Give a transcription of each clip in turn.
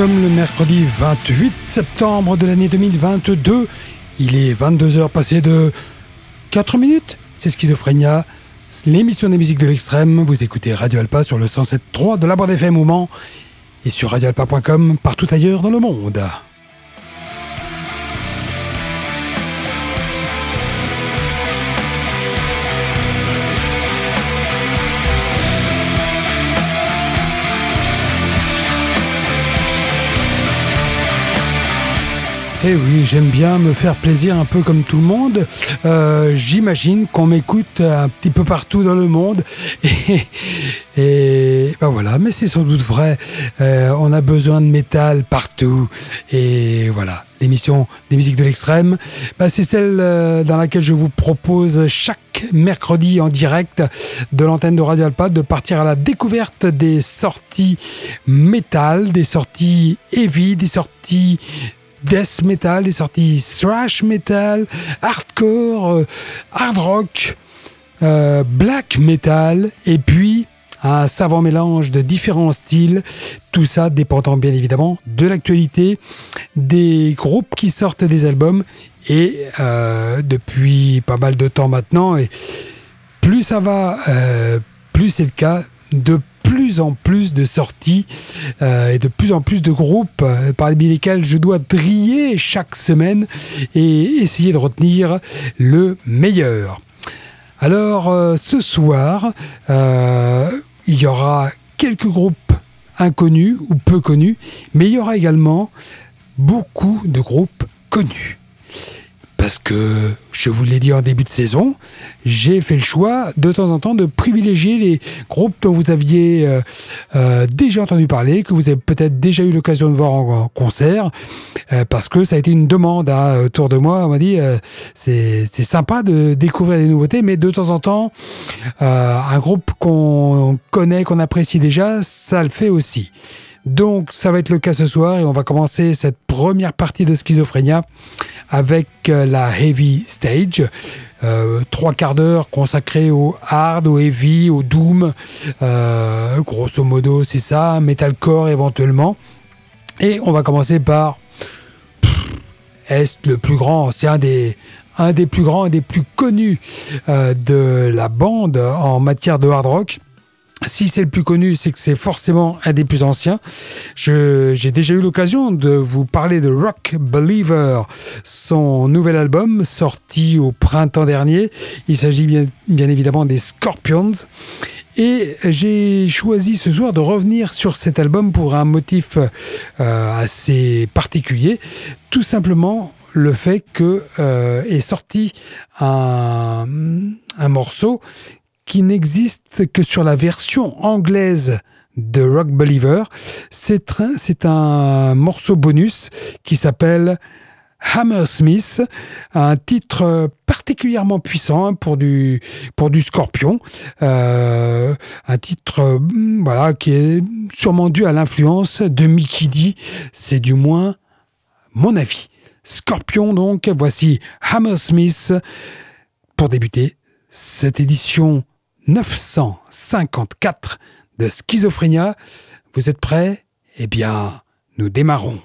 sommes le mercredi 28 septembre de l'année 2022. Il est 22h passé de 4 minutes. C'est Schizophrénia, l'émission des musiques de l'extrême. Vous écoutez Radio Alpa sur le 107.3 de la bande FM au Mans et sur radioalpa.com partout ailleurs dans le monde. Eh oui, j'aime bien me faire plaisir un peu comme tout le monde. Euh, j'imagine qu'on m'écoute un petit peu partout dans le monde. Et, ben voilà, mais c'est sans doute vrai. Euh, on a besoin de métal partout. Et voilà, l'émission des musiques de l'extrême, ben c'est celle euh, dans laquelle je vous propose chaque mercredi en direct de l'antenne de Radio Alpa de partir à la découverte des sorties métal, des sorties heavy, des sorties death metal, des sorties thrash metal, hardcore, euh, hard rock, euh, black metal, et puis un savant mélange de différents styles, tout ça dépendant bien évidemment de l'actualité, des groupes qui sortent des albums, et euh, depuis pas mal de temps maintenant, et plus ça va, plus c'est le cas de plus en plus de sorties euh, et de plus en plus de groupes euh, par lesquels je dois trier chaque semaine et essayer de retenir le meilleur. Alors euh, ce soir, il y aura quelques groupes inconnus ou peu connus, mais il y aura également beaucoup de groupes connus parce que, je vous l'ai dit en début de saison, j'ai fait le choix de temps en temps de privilégier les groupes dont vous aviez euh, euh, déjà entendu parler, que vous avez peut-être déjà eu l'occasion de voir en, concert, euh, parce que ça a été une demande hein, autour de moi. On m'a dit, c'est sympa de découvrir des nouveautés, mais de temps en temps, un groupe qu'on connaît, qu'on apprécie déjà, ça le fait aussi. Donc ça va être le cas ce soir et on va commencer cette première partie de Schizophrénia avec euh, la Heavy Stage. Euh, trois quarts d'heure consacrés au hard, au heavy, au doom. Euh, grosso modo, c'est ça, metalcore éventuellement. Et on va commencer par Est le plus grand, c'est un des, un des plus grands et des plus connus de la bande en matière de hard rock. Si c'est le plus connu, c'est que c'est forcément un des plus anciens. J'ai déjà eu l'occasion de vous parler de Rock Believer, son nouvel album sorti au printemps dernier. Il s'agit bien, évidemment des Scorpions. Et j'ai choisi ce soir de revenir sur cet album pour un motif euh, assez particulier. Tout simplement le fait que euh, est sorti un morceau qui n'existe que sur la version anglaise de Rock Believer. C'est un morceau bonus qui s'appelle Hammersmith, un titre particulièrement puissant pour du pour du Scorpion, euh, un titre mm, voilà qui est sûrement dû à l'influence de Mickey D. C'est du moins mon avis. Scorpion donc, voici Hammersmith pour débuter cette édition 954 de Schizophrénia. Vous êtes prêts? Eh bien, nous démarrons.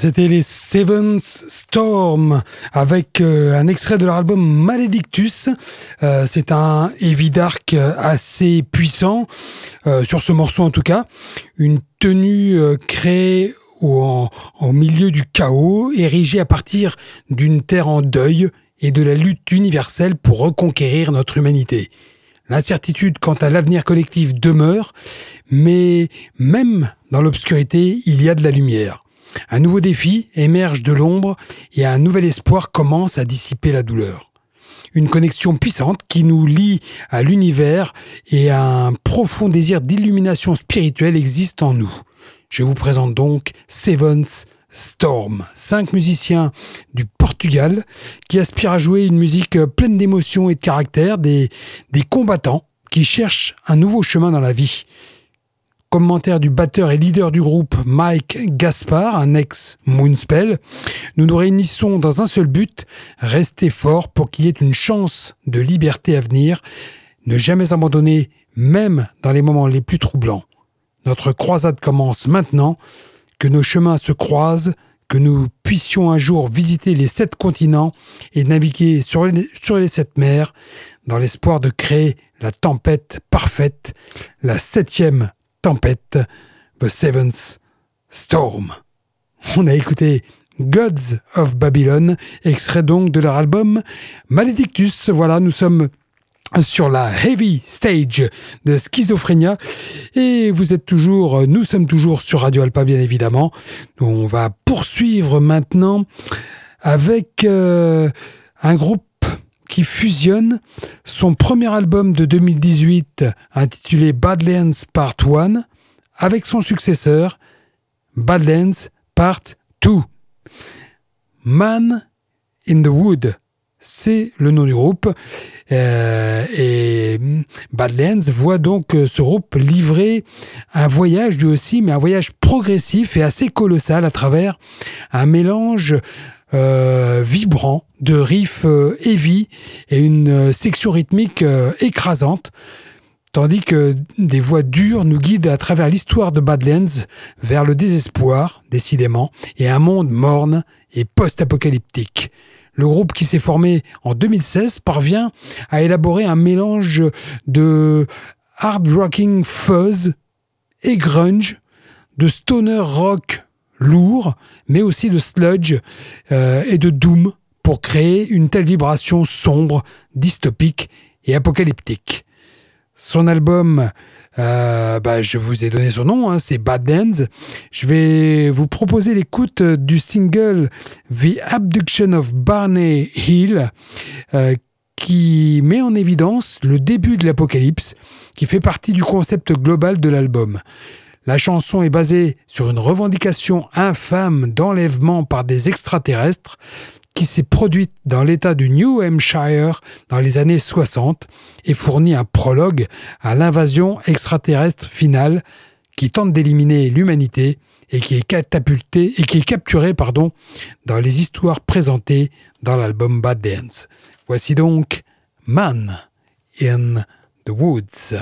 C'était les Seventh Storm avec euh, un extrait de leur album Maledictus. Euh, c'est un heavy dark assez puissant, euh, sur ce morceau en tout cas. Une tenue créée au, au, milieu du chaos, érigée à partir d'une terre en deuil et de la lutte universelle pour reconquérir notre humanité. L'incertitude quant à l'avenir collectif demeure, mais même dans l'obscurité, il y a de la lumière. Un nouveau défi émerge de l'ombre et un nouvel espoir commence à dissiper la douleur. Une connexion puissante qui nous lie à l'univers et un profond désir d'illumination spirituelle existe en nous. Je vous présente donc Seven's Storm, cinq musiciens du Portugal qui aspirent à jouer une musique pleine d'émotions et de caractère, des, des combattants qui cherchent un nouveau chemin dans la vie. Commentaire du batteur et leader du groupe Mike Gaspar, un ex-Moonspell. Nous nous réunissons dans un seul but, rester fort pour qu'il y ait une chance de liberté à venir, ne jamais abandonner, même dans les moments les plus troublants. Notre croisade commence maintenant, que nos chemins se croisent, que nous puissions un jour visiter les sept continents et naviguer sur les, sur les sept mers, dans l'espoir de créer la tempête parfaite, la septième tempête, The Seventh Storm. On a écouté Gods of Babylon, extrait donc de leur album Maledictus. Voilà, nous sommes sur la heavy stage de Schizophrénia et vous êtes toujours, nous sommes toujours sur Radio Alpa bien évidemment. On va poursuivre maintenant avec euh, un groupe qui fusionne son premier album de 2018 intitulé Badlands Part 1 avec son successeur Badlands Part 2. Man in the Wood, c'est le nom du groupe. Euh, et Badlands voit donc ce groupe livrer un voyage lui aussi, mais un voyage progressif et assez colossal à travers un mélange euh, vibrant de riffs euh, heavy et une euh, section rythmique écrasante, tandis que des voix dures nous guident à travers l'histoire de Badlands vers le désespoir, décidément, et un monde morne et post-apocalyptique. Le groupe qui s'est formé en 2016 parvient à élaborer un mélange de hard rocking fuzz et grunge, de stoner rock lourd, mais aussi de sludge euh, et de doom pour créer une telle vibration sombre, dystopique et apocalyptique. Son album, euh, bah, je vous ai donné son nom, hein, c'est Bad Dance. Je vais vous proposer l'écoute du single The Abduction of Barney Hill, euh, qui met en évidence le début de l'apocalypse, qui fait partie du concept global de l'album. La chanson est basée sur une revendication infâme d'enlèvement par des extraterrestres qui s'est produite dans l'État du New Hampshire dans les années 60 et fournit un prologue à l'invasion extraterrestre finale qui tente d'éliminer l'humanité et qui est catapultée et qui est capturée pardon dans les histoires présentées dans l'album Bad Dance. Voici donc Man in the Woods.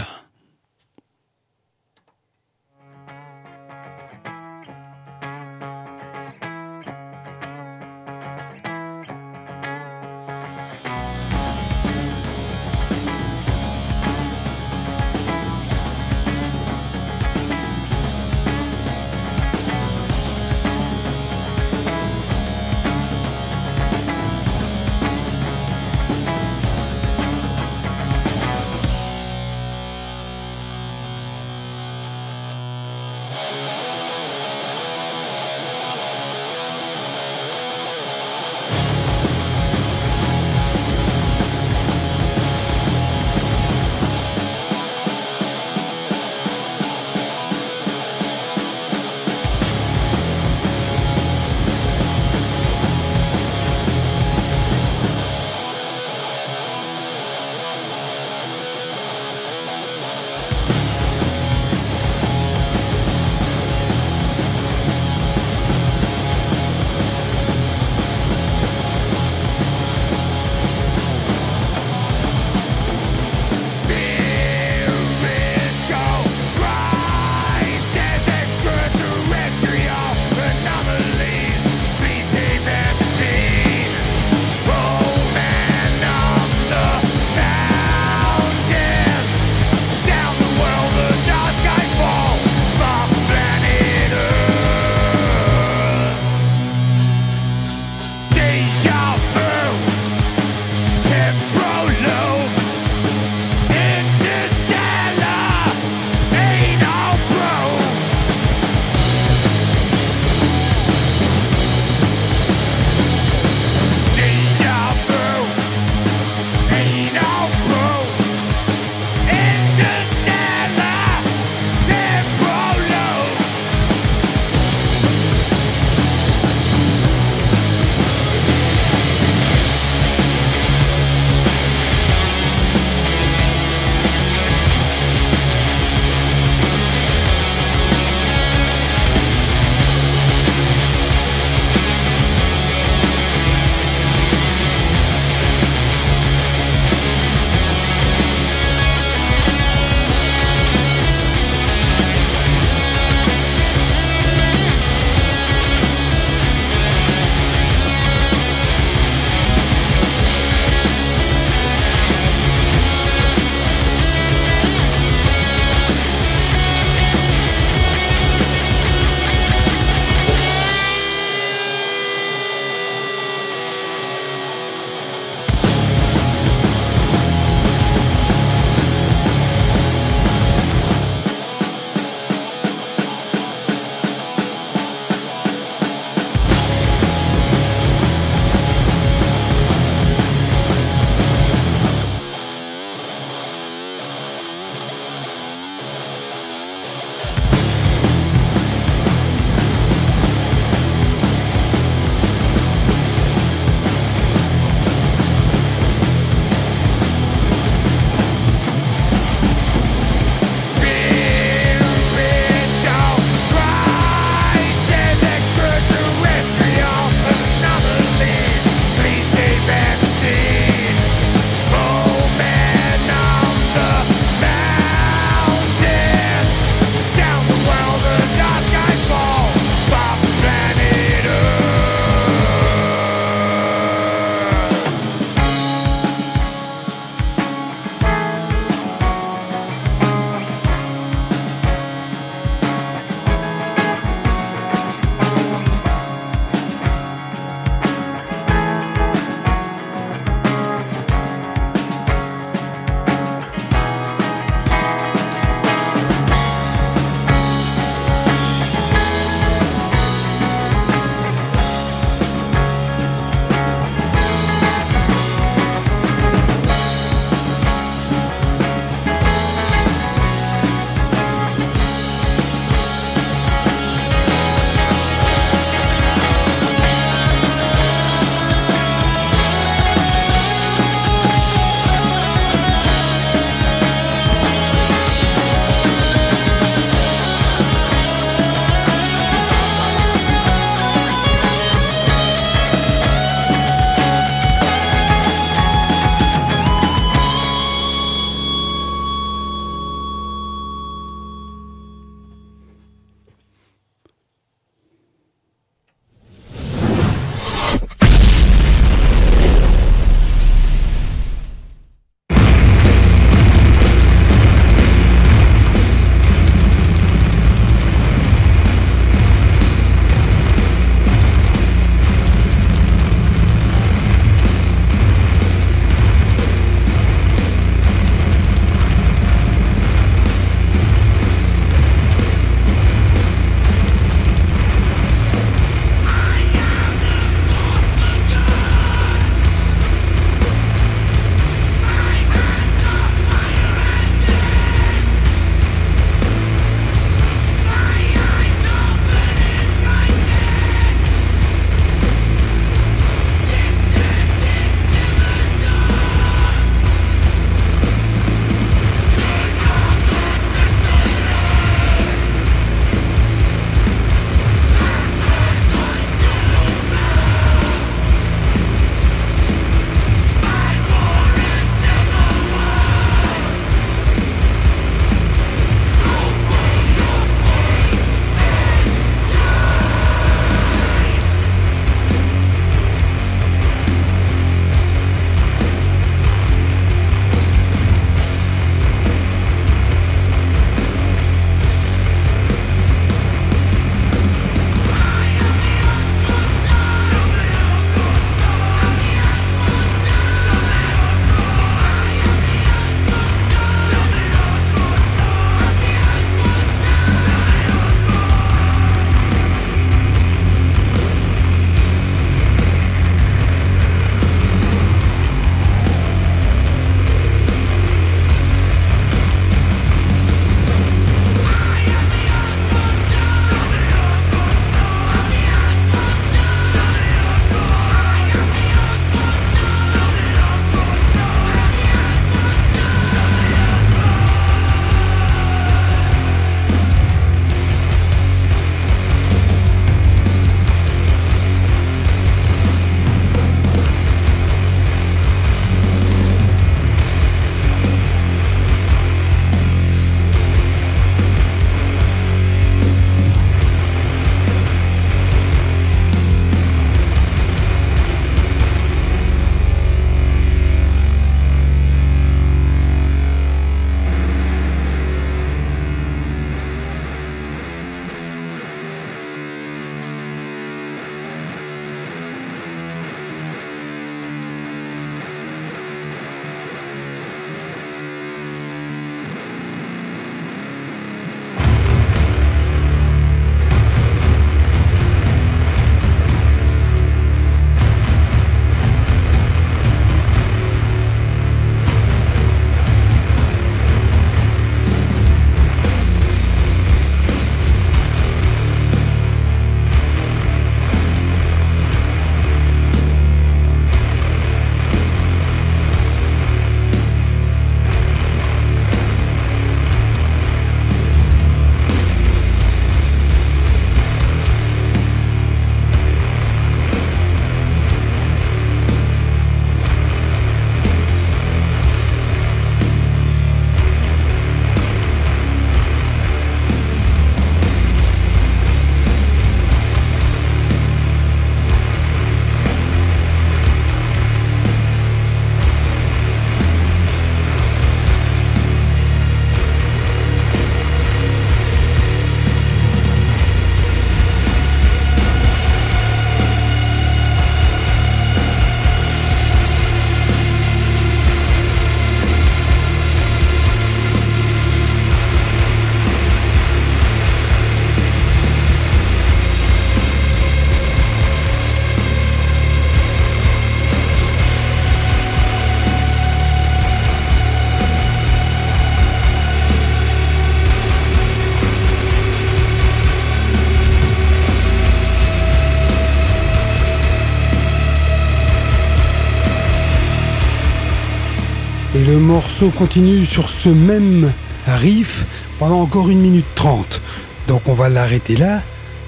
Continue sur ce même riff pendant encore une minute trente. Donc on va l'arrêter là,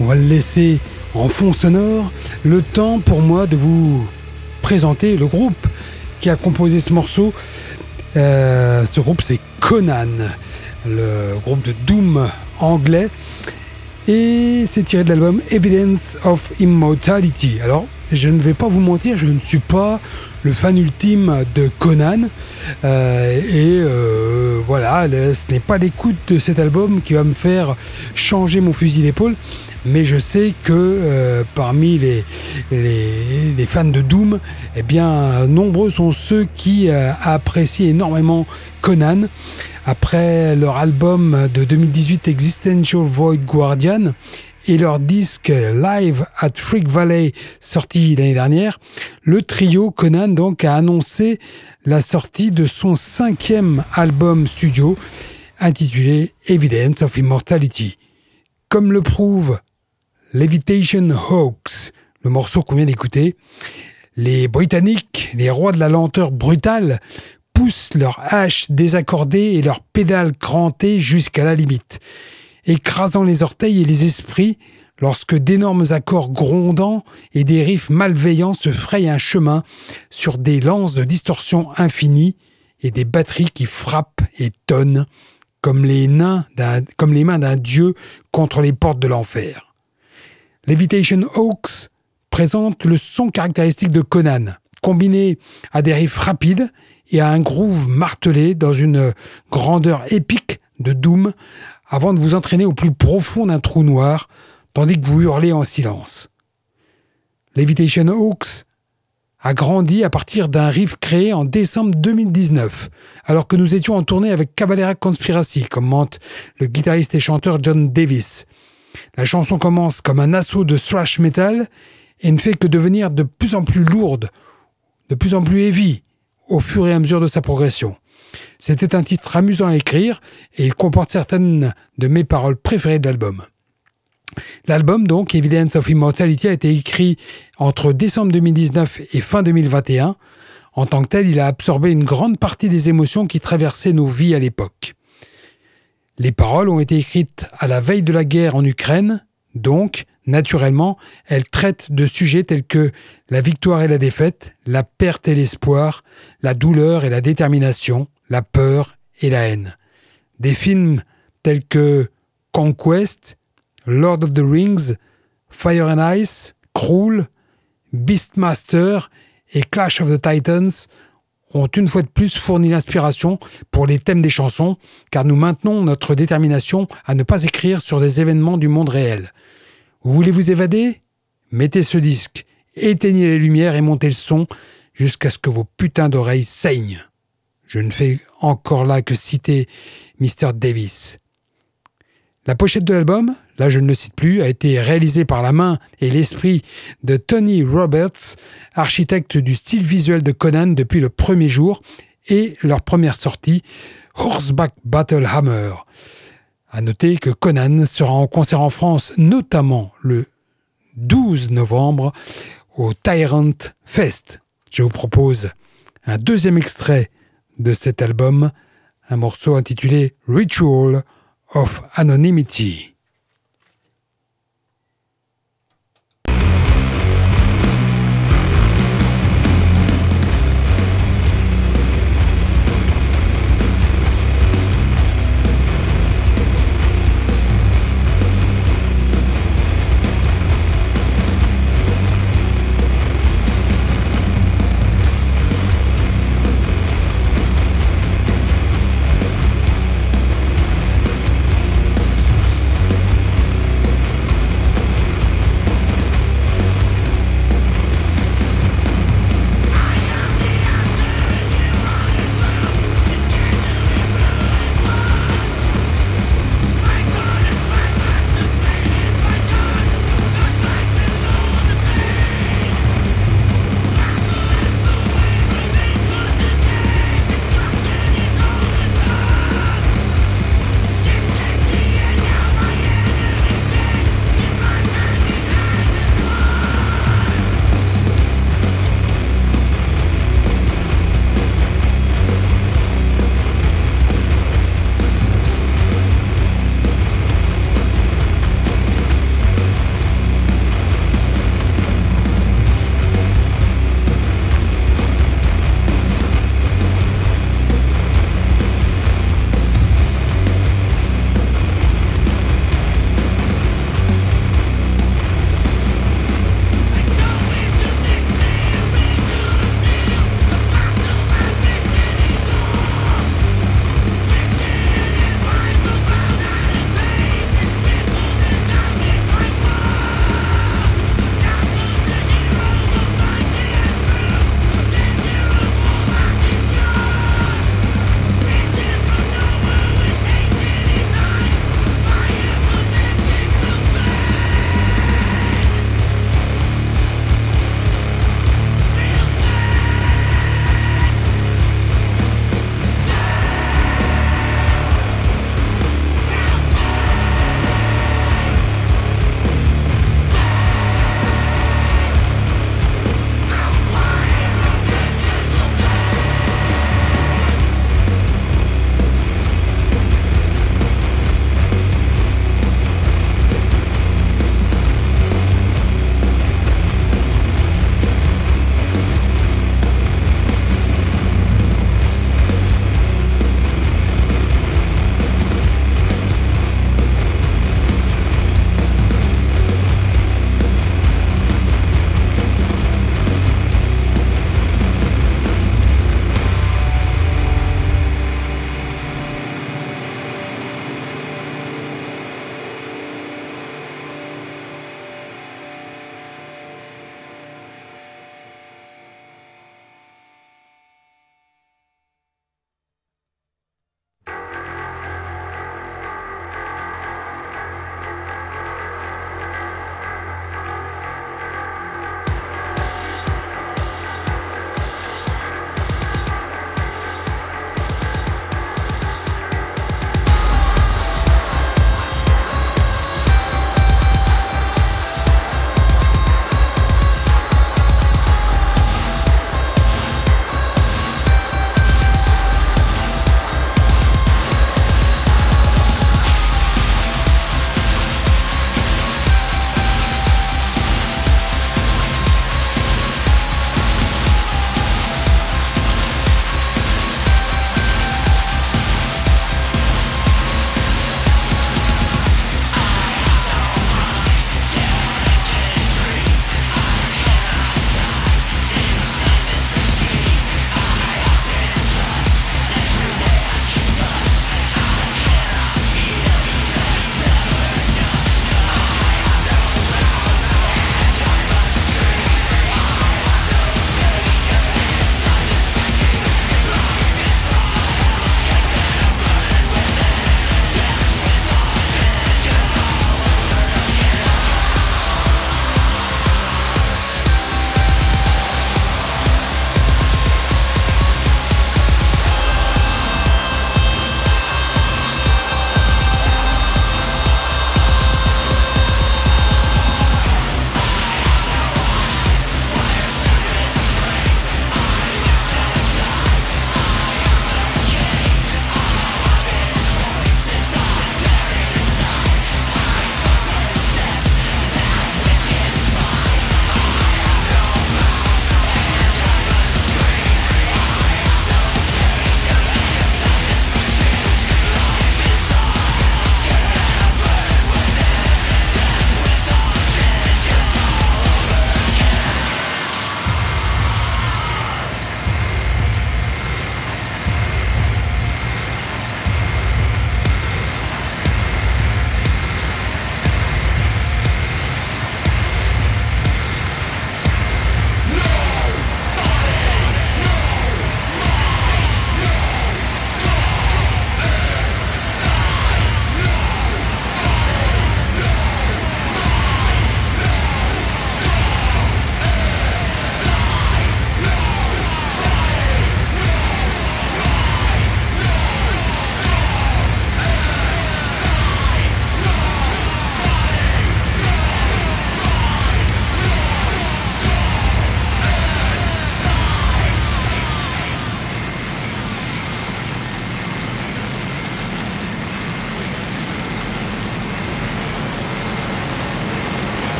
on va le laisser en fond sonore, le temps pour moi de vous présenter le groupe qui a composé ce morceau. Euh, ce groupe c'est Conan, le groupe de Doom anglais. Et c'est tiré de l'album Evidence of Immortality. Alors, je ne vais pas vous mentir, je ne suis pas le fan ultime de Conan. Euh, et euh, voilà, ce n'est pas l'écoute de cet album qui va me faire changer mon fusil d'épaule. Mais je sais que euh, parmi les, les, fans de Doom, eh bien, nombreux sont ceux qui apprécient énormément Conan. Après leur album de 2018 Existential Void Guardian, et leur disque live at Freak Valley sorti l'année dernière, le trio Conan donc a annoncé la sortie de son cinquième album studio intitulé Evidence of Immortality. Comme le prouve Levitation Hoax, le morceau qu'on vient d'écouter, les Britanniques, les rois de la lenteur brutale, poussent leur hache désaccordée et leur pédale crantée jusqu'à la limite écrasant les orteils et les esprits lorsque d'énormes accords grondants et des riffs malveillants se frayent un chemin sur des lances de distorsion infinies et des batteries qui frappent et tonnent comme les, comme les mains d'un dieu contre les portes de l'enfer. Levitation Hawks présente le son caractéristique de Conan, combiné à des riffs rapides et à un groove martelé dans une grandeur épique de Doom avant de vous entraîner au plus profond d'un trou noir, tandis que vous hurlez en silence. Levitation Hawks a grandi à partir d'un riff créé en décembre 2019, alors que nous étions en tournée avec Cavalera Conspiracy, commente le guitariste et chanteur John Davis. La chanson commence comme un assaut de thrash metal et ne fait que devenir de plus en plus lourde, de plus en plus heavy au fur et à mesure de sa progression. C'était un titre amusant à écrire et il comporte certaines de mes paroles préférées de l'album. L'album, donc, Evidence of Immortality, a été écrit entre décembre 2019 et fin 2021. En tant que tel, il a absorbé une grande partie des émotions qui traversaient nos vies à l'époque. Les paroles ont été écrites à la veille de la guerre en Ukraine, donc, naturellement, elles traitent de sujets tels que la victoire et la défaite, la perte et l'espoir, la douleur et la détermination, la peur et la haine. Des films tels que Conquest, Lord of the Rings, Fire and Ice, Cruel, Beastmaster et Clash of the Titans ont une fois de plus fourni l'inspiration pour les thèmes des chansons, car nous maintenons notre détermination à ne pas écrire sur des événements du monde réel. Vous voulez vous évader? Mettez ce disque, éteignez les lumières et montez le son jusqu'à ce que vos putains d'oreilles saignent. Je ne fais encore là que citer Mr. Davis. La pochette de l'album, là je ne le cite plus, a été réalisée par la main et l'esprit de Tony Roberts, architecte du style visuel de Conan depuis le premier jour et leur première sortie, Horseback Battle Hammer. À noter que Conan sera en concert en France, notamment le 12 novembre au Tyrant Fest. Je vous propose un deuxième extrait de cet album, un morceau intitulé Ritual of Anonymity.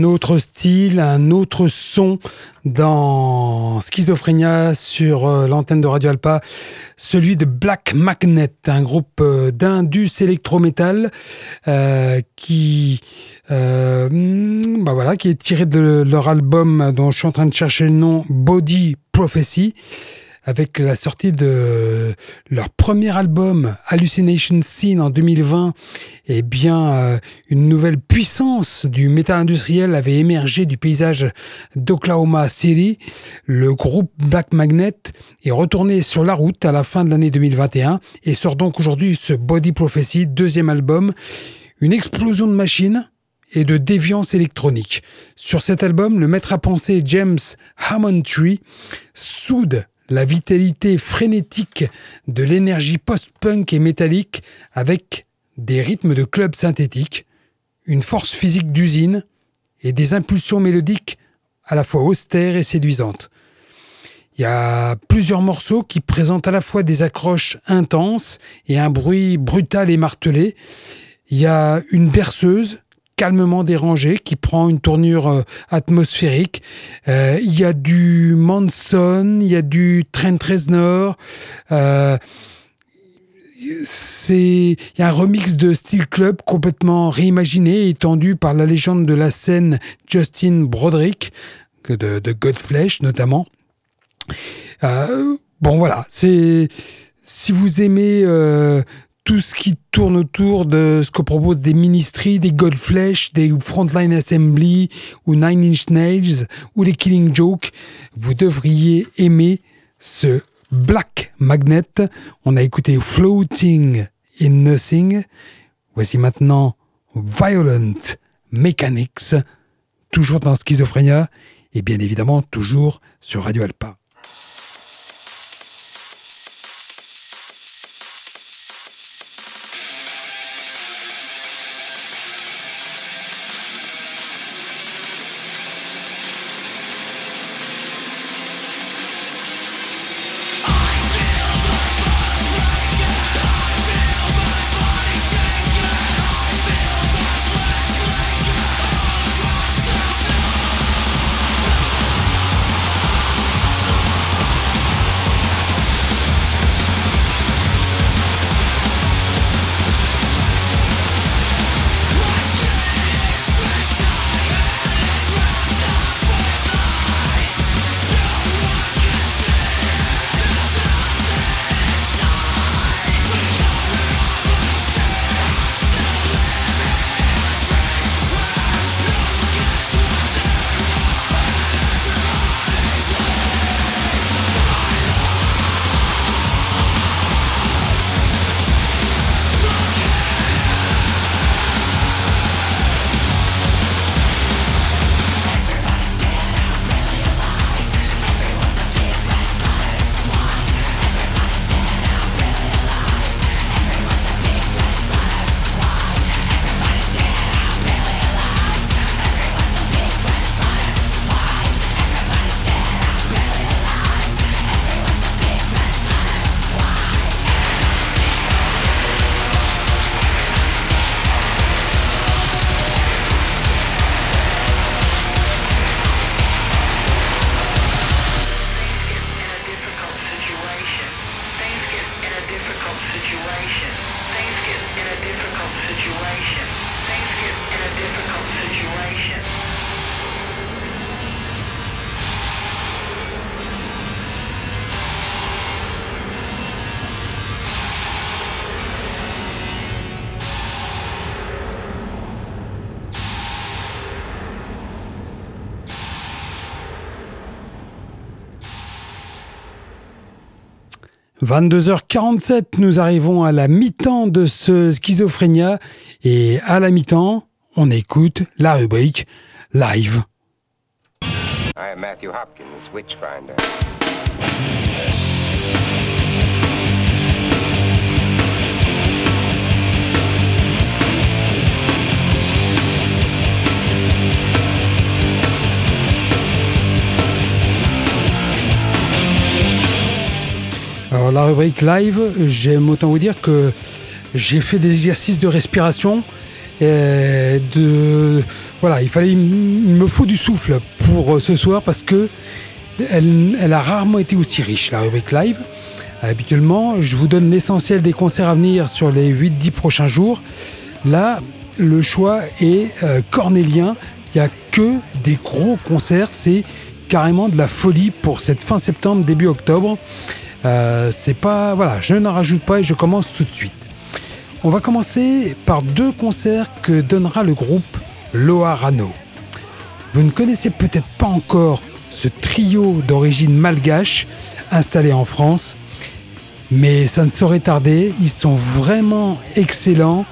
Un autre style, un autre son dans Schizophrénia sur euh, l'antenne de Radio Alpa, celui de Black Magnet, un groupe euh, d'indus électrométal euh, qui, hmm, bah qui est tiré de leur album dont je suis en train de chercher le nom, Body Prophecy avec la sortie de leur premier album Hallucination Scene en 2020, eh bien, euh, une nouvelle puissance du métal industriel avait émergé du paysage d'Oklahoma City. Le groupe Black Magnet est retourné sur la route à la fin de l'année 2021 et sort donc aujourd'hui ce Body Prophecy, deuxième album. Une explosion de machines, et de déviance électronique. Sur cet album, le maître à penser James Hammond Tree soude la vitalité frénétique de l'énergie post-punk et métallique avec des rythmes de club synthétique, une force physique d'usine et des impulsions mélodiques à la fois austères et séduisantes. Il y a plusieurs morceaux qui présentent à la fois des accroches intenses et un bruit brutal et martelé. Il y a une berceuse calmement dérangé, qui prend une tournure euh, atmosphérique. Euh, il y a du Manson, il y a du Trent Reznor. Euh, c'est il y a un remix de Steel Club complètement réimaginé et étendu par la légende de la scène Justin Broderick de, de Godflesh notamment. bon voilà, c'est si vous aimez tout ce qui tourne autour de ce que proposent des ministries, des Goldflesh, des Frontline Assembly ou Nine Inch Nails ou les Killing Joke, vous devriez aimer ce Black Magnet. On a écouté Floating in Nothing. Voici maintenant Violent Mechanics, toujours dans Schizophrénia et bien évidemment toujours sur Radio Alpa. 22h47, nous arrivons à la mi-temps de ce schizophrénia et à la mi-temps, on écoute la rubrique live. La rubrique live, j'aime autant vous dire que j'ai fait des exercices de respiration, et de voilà, il fallait, me faut du souffle pour euh, ce soir parce que elle, a rarement été aussi riche, la rubrique live. Habituellement, je vous donne l'essentiel des concerts à venir sur les 8-10 prochains jours. Là, le choix est euh, cornélien. Il n'y a que des gros concerts. C'est carrément de la folie pour cette fin septembre, début octobre. Euh, pas. Voilà, je n'en rajoute pas et je commence tout de suite. On va commencer par deux concerts que donnera le groupe Loarano. Vous ne connaissez peut-être pas encore ce trio d'origine malgache installé en France, mais ça ne saurait tarder. Ils sont vraiment excellents.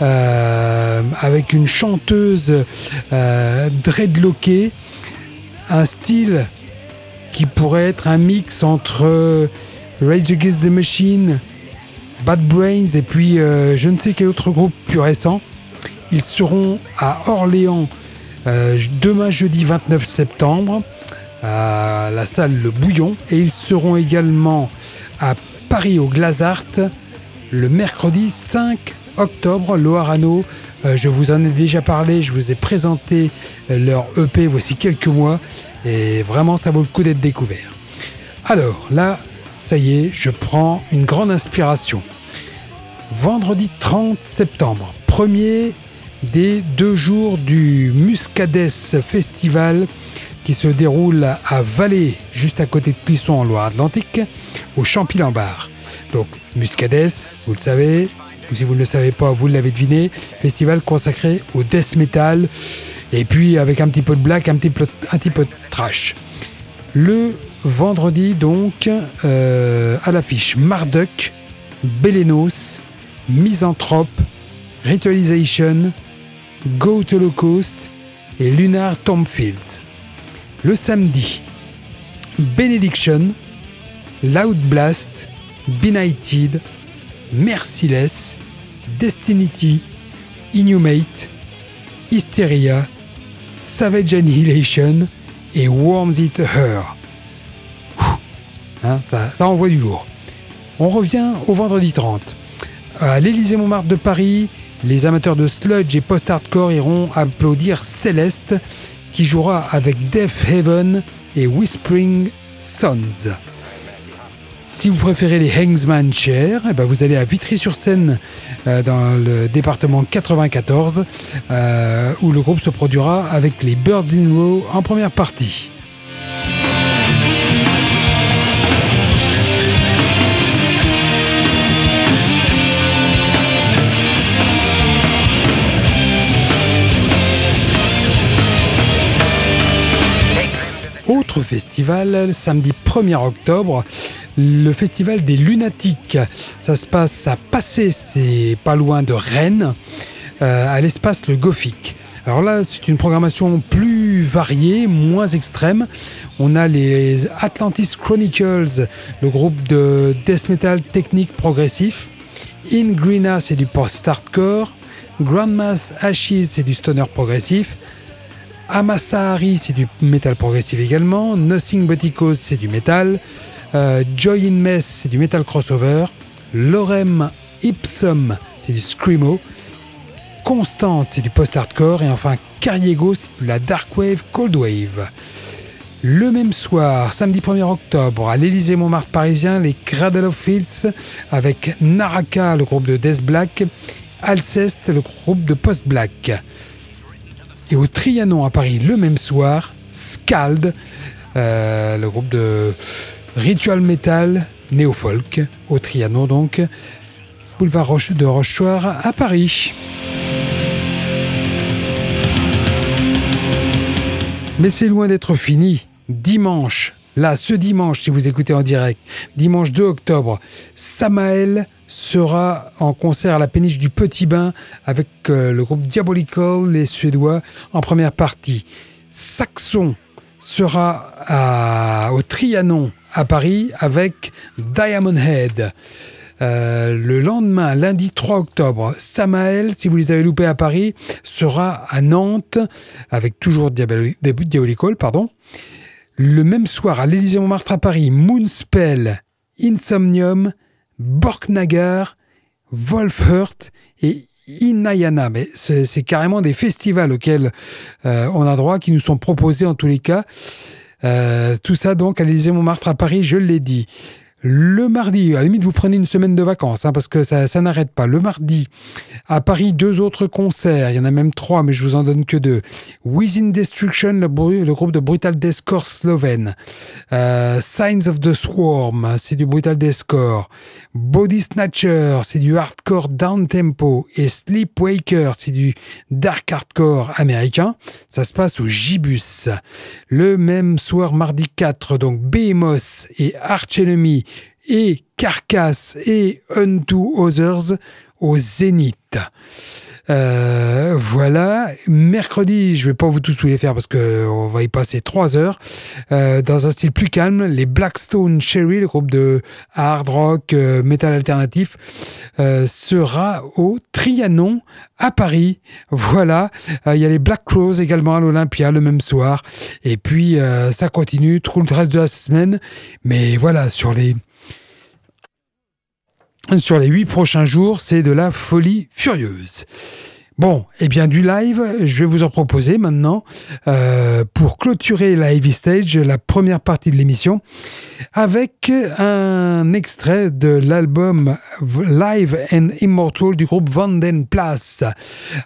Euh, avec une chanteuse euh, dreadlockée, un style qui pourrait être un mix entre Rage Against the Machine, Bad Brains et puis euh, je ne sais quel autre groupe plus récent. Ils seront à Orléans euh, demain jeudi 29 septembre à la salle Le Bouillon et ils seront également à Paris au Glazart le mercredi 5 octobre. Loarano, euh, je vous en ai déjà parlé, je vous ai présenté leur EP voici quelques mois et vraiment ça vaut le coup d'être découvert. Alors là, ça y est, je prends une grande inspiration. Vendredi 30 septembre, premier des deux jours du Muscades Festival qui se déroule à Vallée, juste à côté de Clisson en Loire-Atlantique, au Champy-Lambard. Donc Muscades, vous le savez, ou si vous ne le savez pas, vous l'avez deviné, festival consacré au death metal, et puis avec un petit peu de black, un petit peu, un de trash. Le vendredi donc, euh, à l'affiche Marduk, Belenos, Misanthrope, Ritualization, Goat Holocaust et Lunar Tombfields. Le samedi, Benediction, Loud Blast, Benighted, Merciless, Destinity, Inhumate, Hysteria, Savage Annihilation et Worms It Her. Hein, ça, ça envoie du lourd. On revient au vendredi 30. À l'Élysée Montmartre de Paris, les amateurs de sludge et post-hardcore iront applaudir Céleste, qui jouera avec Death Heaven et Whispering Sons. Si vous préférez les Hangsman Chair, eh ben vous allez à Vitry-sur-Seine euh, dans le département 94 euh, où le groupe se produira avec les Birds in Row en première partie. Autre festival, samedi 1er octobre, le festival des lunatiques. Ça se passe à Passé, c'est pas loin de Rennes, euh, à l'espace Le Gothique. Alors là, c'est une programmation plus variée, moins extrême. On a les Atlantis Chronicles, le groupe de death metal technique progressif. In Greenas, c'est du post-hardcore. Grandma's Ashes, c'est du stoner progressif. Amasahari, c'est du métal progressif également. Nothing But c'est du métal. Euh, Joy in Mess, c'est du metal crossover. Lorem Ipsum, c'est du screamo. Constante, c'est du post-hardcore. Et enfin, Cariego, c'est de la dark wave, cold wave. Le même soir, samedi 1er octobre, à l'Élysée Montmartre parisien, les Cradle of Fields avec Naraka, le groupe de Death Black, Alceste, le groupe de Post Black. Et au Trianon à Paris, le même soir, Scald, euh, le groupe de Ritual Metal, néo-folk, au Trianon donc, boulevard de Rochechouart à Paris. Mais c'est loin d'être fini. Dimanche, là, ce dimanche, si vous écoutez en direct, dimanche 2 octobre, Samael sera en concert à la péniche du Petit Bain avec euh, le groupe Diabolical, les Suédois, en première partie. Saxon sera au Trianon à Paris avec Diamond Head. Euh, le lendemain, lundi 3 octobre, Samael, si vous les avez loupés à Paris, sera à Nantes avec toujours Diabolical. Pardon. Le même soir, à l'Élysée Montmartre à Paris, Moonspell, Insomnium, Borknagar, Wolfhurt et Inayana. Mais c'est carrément des festivals auxquels euh, on a droit, qui nous sont proposés en tous les cas. Euh, tout ça donc à l'Élysée Montmartre à Paris, je l'ai dit. Le mardi, à la limite, vous prenez une semaine de vacances, hein, parce que ça, n'arrête pas. Le mardi, à Paris, deux autres concerts. Il y en a même trois, mais je vous en donne que deux. Within Destruction, le, le groupe de Brutal Deathcore slovène. Euh, Signs of the Swarm, c'est du Brutal Deathcore. Body Snatcher, c'est du hardcore down tempo. Et Sleepwaker, c'est du dark hardcore américain. Ça se passe au Gibus. Le même soir, mardi 4, donc Behemoth et Arch Enemy et Carcass et Unto Others au Zénith. Euh, voilà. Mercredi, je vais pas vous tous vous les faire parce que on va y passer trois heures. Euh, dans un style plus calme, les Blackstone Cherry, le groupe de hard rock, euh, metal alternatif, euh, sera au Trianon à Paris. Voilà. Il y a les Black Crows également à l'Olympia le même soir. Et puis ça continue tout le reste de la semaine. Mais voilà, sur les sur les huit prochains jours, c'est de la folie furieuse. Bon, et eh bien du live, je vais vous en proposer maintenant euh, pour clôturer Live Stage, la première partie de l'émission, avec un extrait de l'album Live and Immortal du groupe Vanden Place.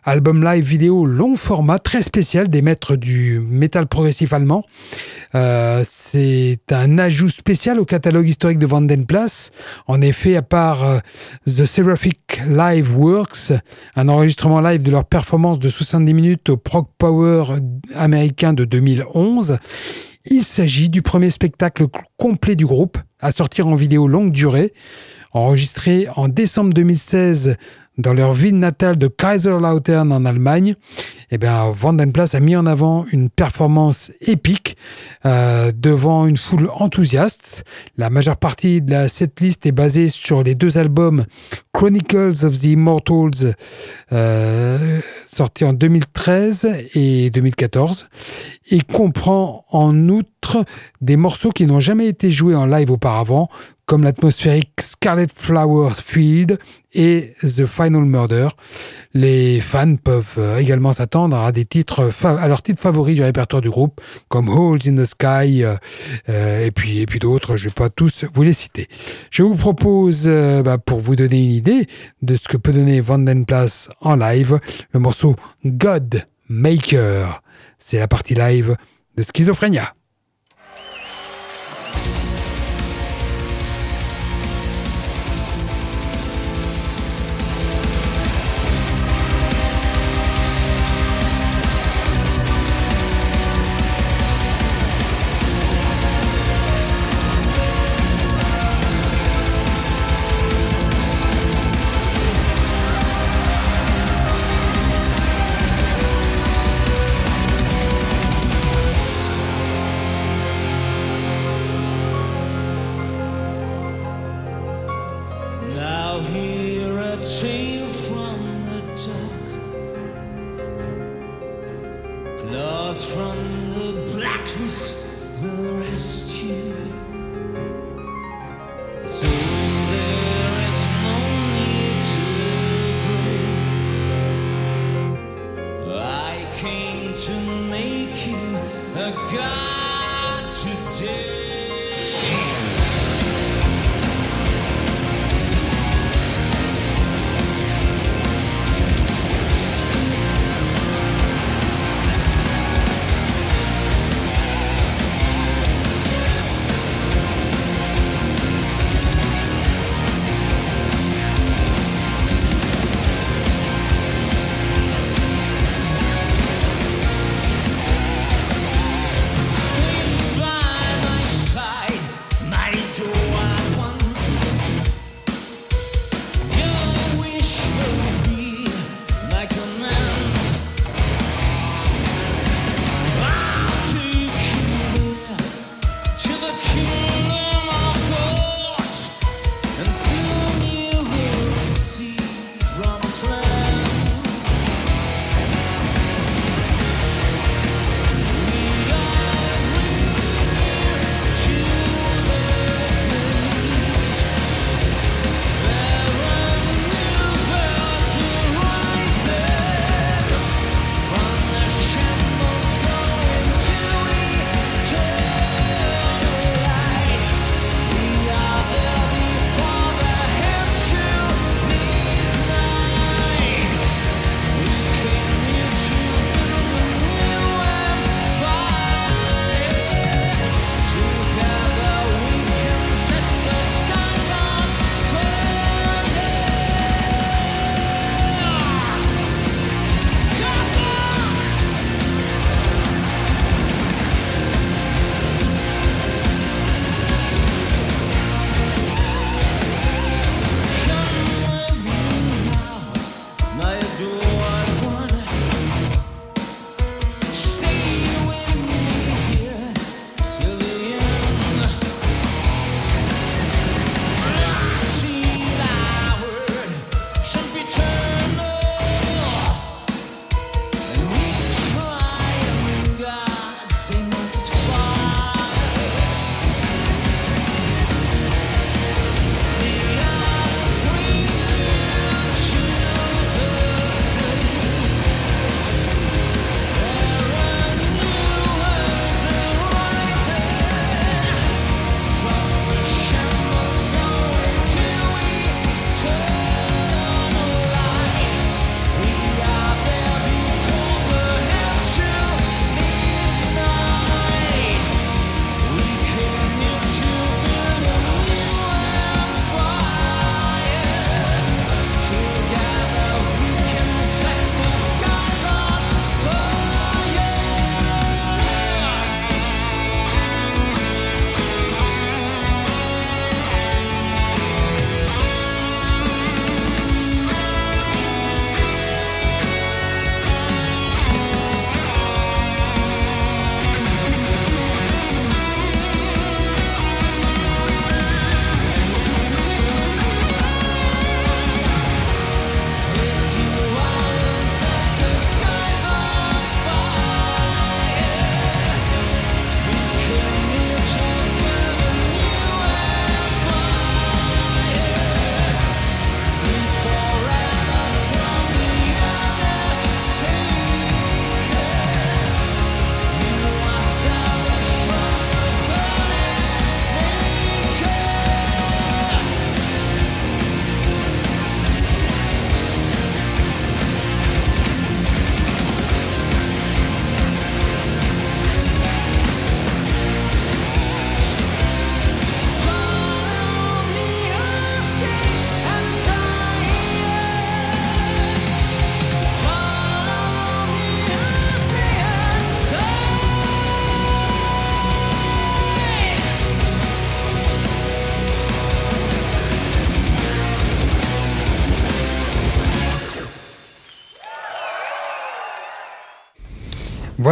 Album live vidéo long format, très spécial des maîtres du métal progressif allemand. Euh, c'est un ajout spécial au catalogue historique de Vanden Place. En effet, à part euh, The Seraphic Live Works, un enregistrement live de leur performance de 70 minutes au Prog Power américain de 2011. Il s'agit du premier spectacle complet du groupe à sortir en vidéo longue durée, enregistré en décembre 2016 dans leur ville natale de Kaiserlautern en Allemagne, eh bien, Vandenplas a mis en avant une performance épique euh, devant une foule enthousiaste. La majeure partie de la setlist est basée sur les deux albums Chronicles of the Immortals, euh, sortis en 2013 et 2014, et comprend en outre des morceaux qui n'ont jamais été joués en live auparavant, comme l'atmosphérique Scarlet Flower Field et The Final Murder. Les fans peuvent euh, également s'attendre à des titres, à leurs titres favoris du répertoire du groupe, comme Holes in the Sky, euh, euh, et puis, et puis d'autres. Je ne vais pas tous vous les citer. Je vous propose, bah, pour vous donner une idée de ce que peut donner Vandenplas en live, le morceau God Maker. C'est la partie live de Schizophrénia.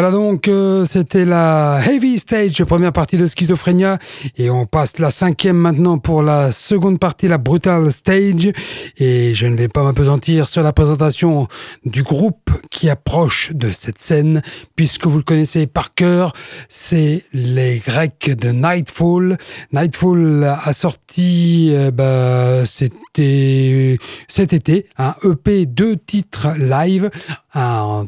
Voilà donc, euh, c'était la Heavy Stage, première partie de Schizophrénia, et on passe la cinquième maintenant pour la seconde partie, la Brutal Stage, et je ne vais pas m'apesantir sur la présentation du groupe qui approche de cette scène, puisque vous le connaissez par cœur, c'est les Grecs de Nightfall. Nightfall a sorti, euh, bah, c'était cet été, un EP, deux titres live, un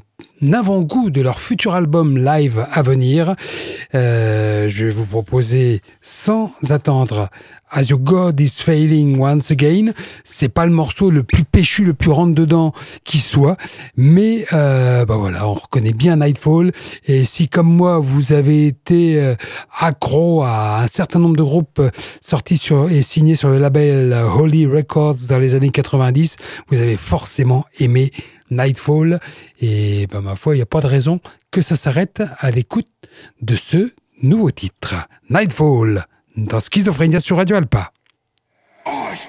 avant-goût de leur futur album live à venir. Euh, je vais vous proposer sans attendre As Your God Is Failing Once Again. C'est pas le morceau le plus péchu, le plus rentre dedans qui soit, mais euh, bah voilà, on reconnaît bien Nightfall. Et si comme moi vous avez été euh, accro à un certain nombre de groupes euh, sortis sur et signés sur le label Holy Records dans les années 90, vous avez forcément aimé Nightfall. Et bah, ma foi, il n'y a pas de raison que ça s'arrête à l'écoute de ce nouveau titre, Nightfall dans Schizophrénia sur Radio Alpa. Arch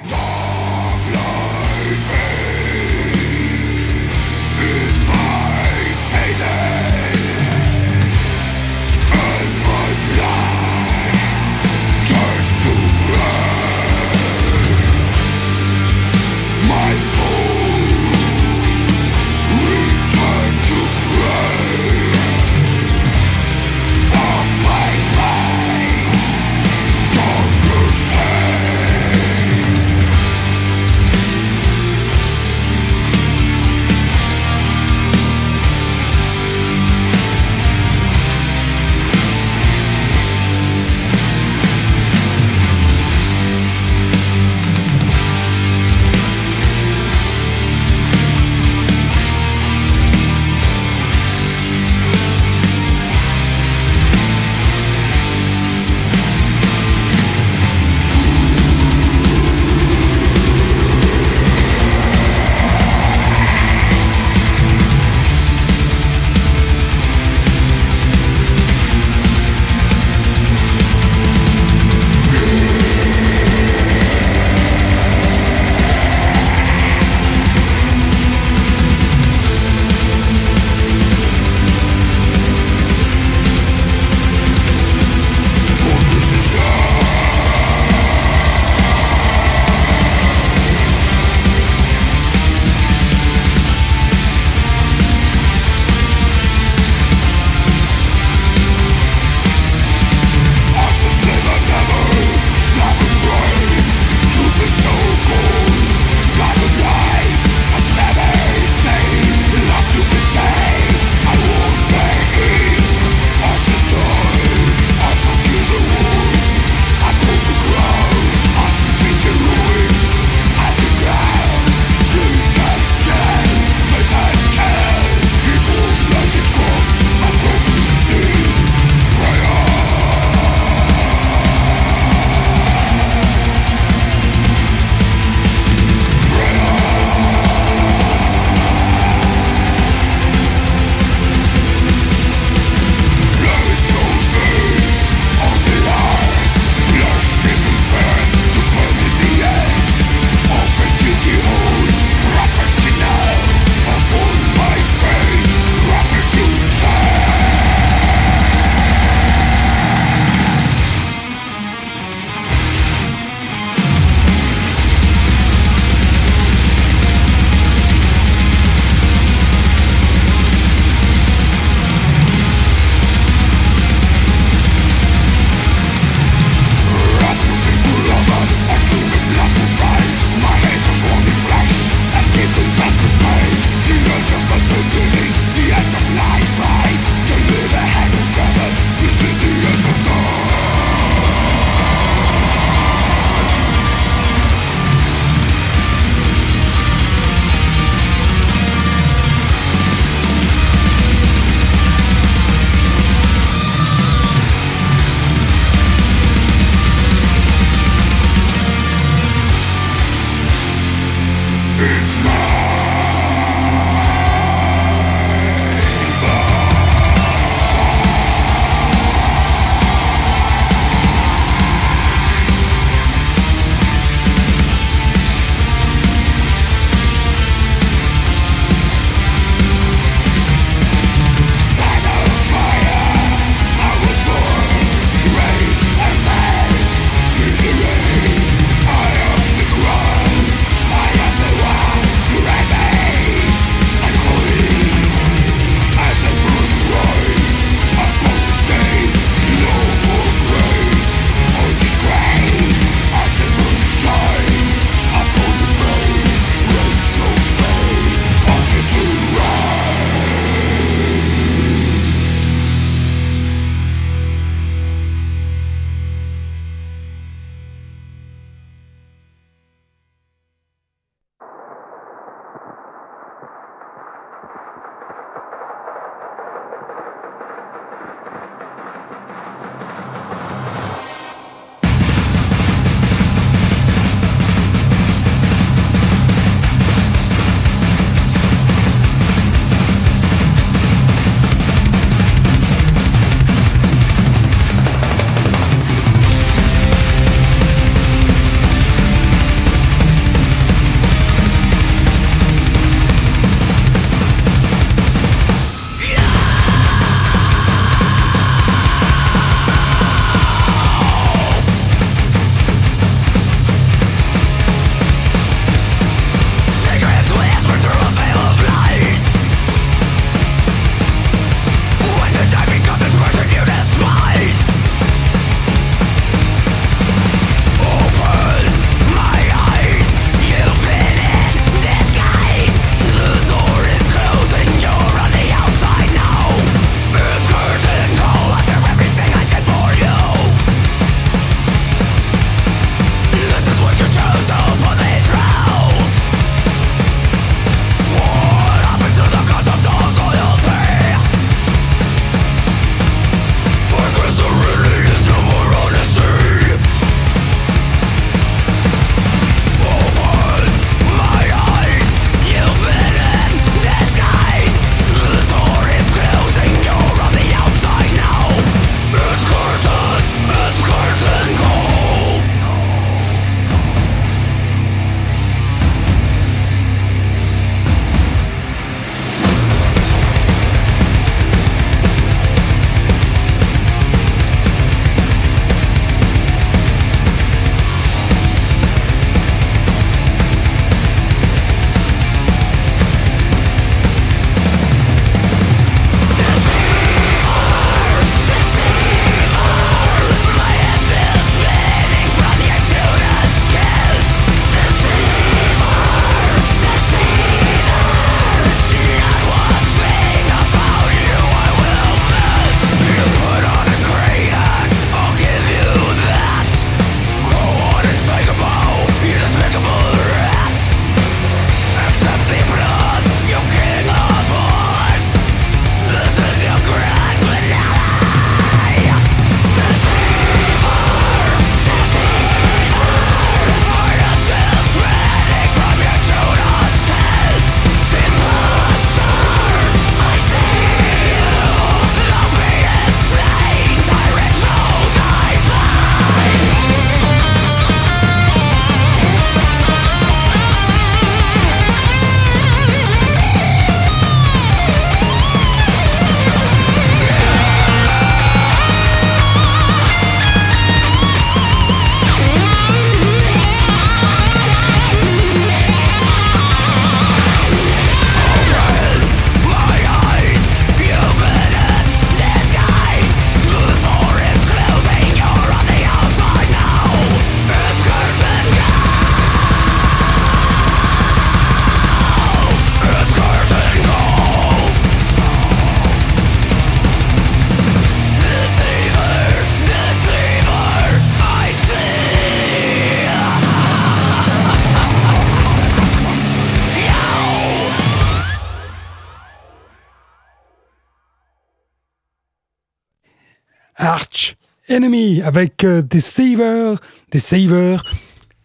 Enemy avec euh, des Savers,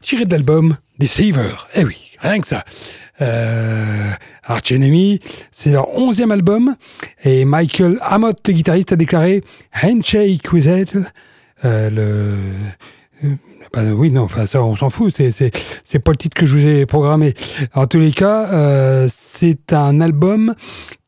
tiré de l'album des Savers. Eh oui, rien que ça. Euh, Arch Enemy, c'est leur onzième album et Michael Amott, le guitariste, a déclaré Handshake with It. Euh, le bah oui, non, enfin ça, on s'en fout. C'est c'est pas le titre que je vous ai programmé. En tous les cas, euh, c'est un album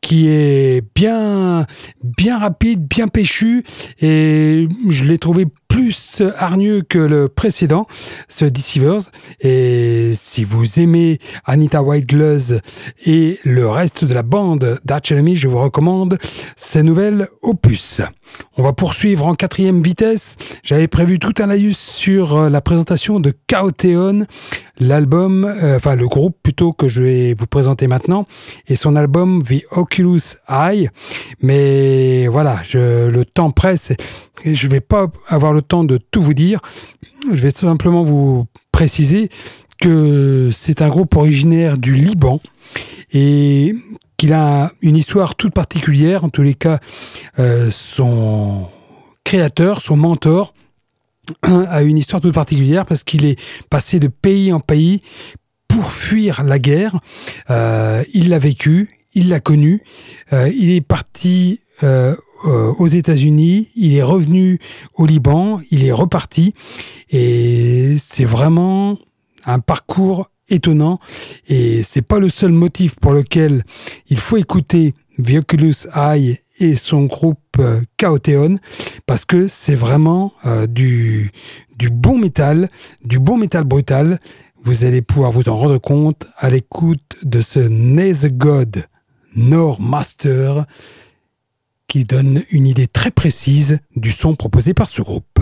qui est bien bien rapide, bien péchu, et je l'ai trouvé plus hargneux que le précédent, ce Deceivers. Et si vous aimez Anita White Gloves et le reste de la bande d'Arch Enemy, je vous recommande ces nouvelles opus. On va poursuivre en quatrième vitesse. J'avais prévu tout un laïus sur euh, la présentation de Chaoteon, l'album, euh, enfin le groupe plutôt que je vais vous présenter maintenant, et son album The Oculus Eye. Mais voilà, je, le temps presse je vais pas avoir le temps de tout vous dire. Je vais simplement vous préciser que c'est un groupe originaire du Liban et qu'il a une histoire toute particulière. En tous les cas, euh, son créateur, son mentor, a une histoire toute particulière parce qu'il est passé de pays en pays pour fuir la guerre. Euh, il l'a vécu, il l'a connu. Euh, il est parti aux États-Unis, il est revenu au Liban, il est reparti. Et c'est vraiment un parcours étonnant. Et c'est pas le seul motif pour lequel il faut écouter The Oculus Eye et son groupe euh, parce que c'est vraiment euh, du, bon métal, du bon métal brutal. Vous allez pouvoir vous en rendre compte à l'écoute de ce Naze God Nor Master qui donne une idée très précise du son proposé par ce groupe.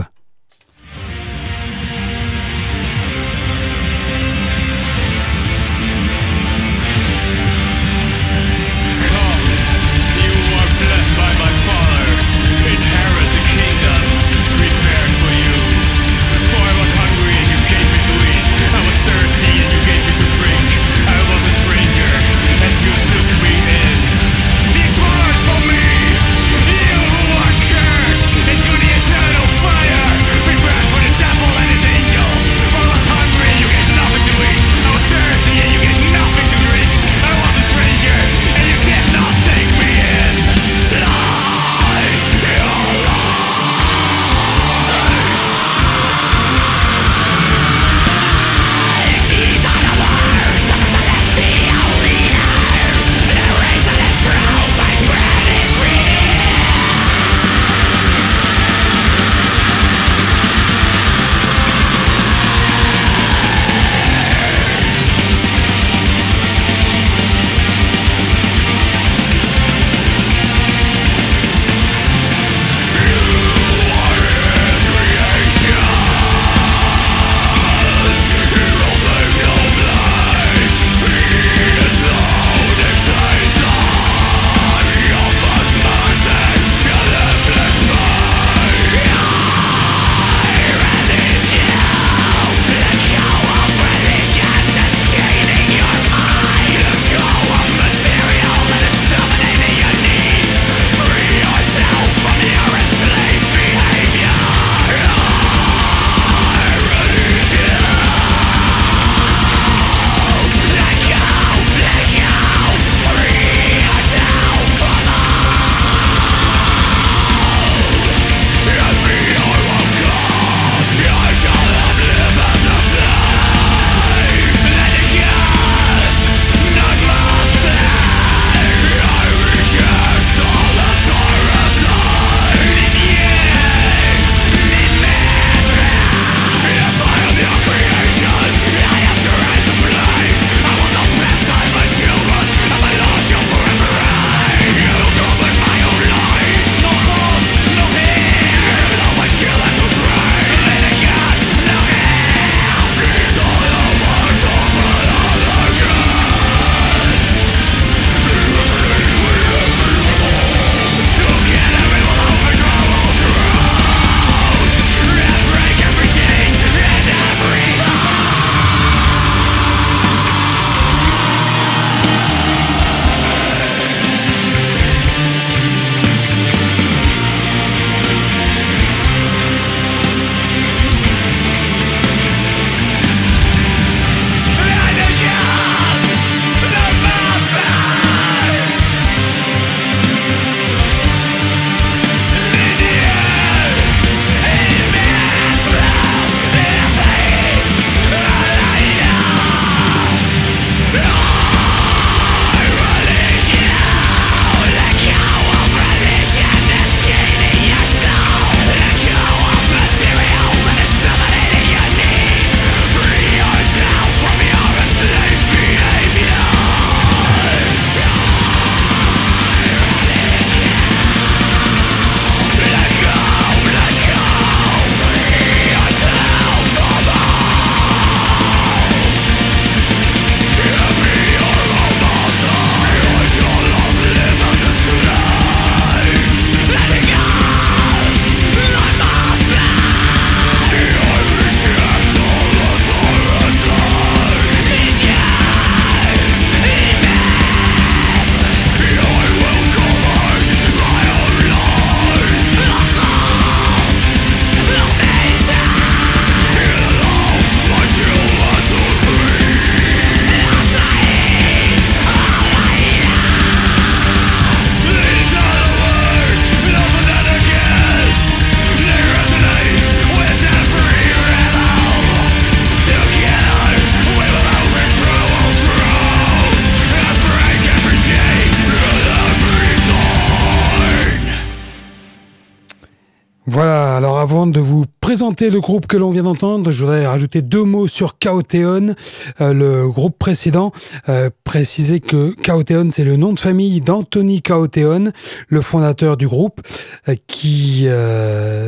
Le groupe que l'on vient d'entendre, je voudrais rajouter deux mots sur Chaoteon, euh, le groupe précédent. Euh, préciser que Chaoteon, c'est le nom de famille d'Anthony Chaoteon, le fondateur du groupe, euh, qui,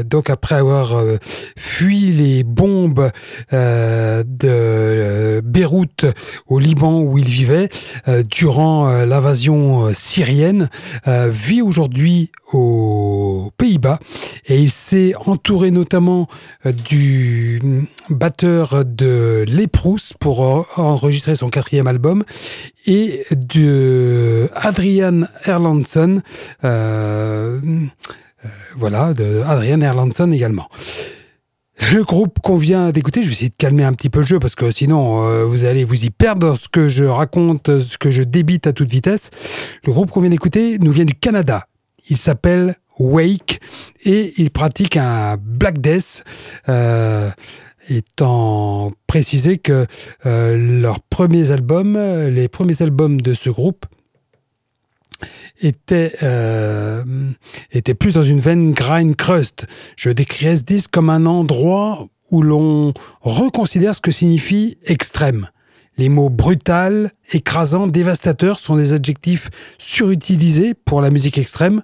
donc après avoir fui les bombes de Beyrouth au Liban où il vivait durant l'invasion syrienne, vit aujourd'hui aux Pays-Bas et il s'est entouré notamment euh, du batteur de Léprous pour enregistrer son quatrième album et de Adrian Erlandson, euh, euh, voilà, de Adrian Erlandson également. Le groupe qu'on vient d'écouter, je vais essayer de calmer un petit peu le jeu parce que sinon vous allez vous y perdre ce que je raconte, ce que je débite à toute vitesse. Le groupe qu'on vient d'écouter nous vient du Canada. Il s'appelle Wake et ils pratiquent un Black Death. Euh, étant précisé que euh, leurs premiers albums, les premiers albums de ce groupe, étaient, euh, étaient plus dans une veine grind crust. Je décrirais ce disque comme un endroit où l'on reconsidère ce que signifie extrême. Les mots brutal, écrasant, dévastateur sont des adjectifs surutilisés pour la musique extrême.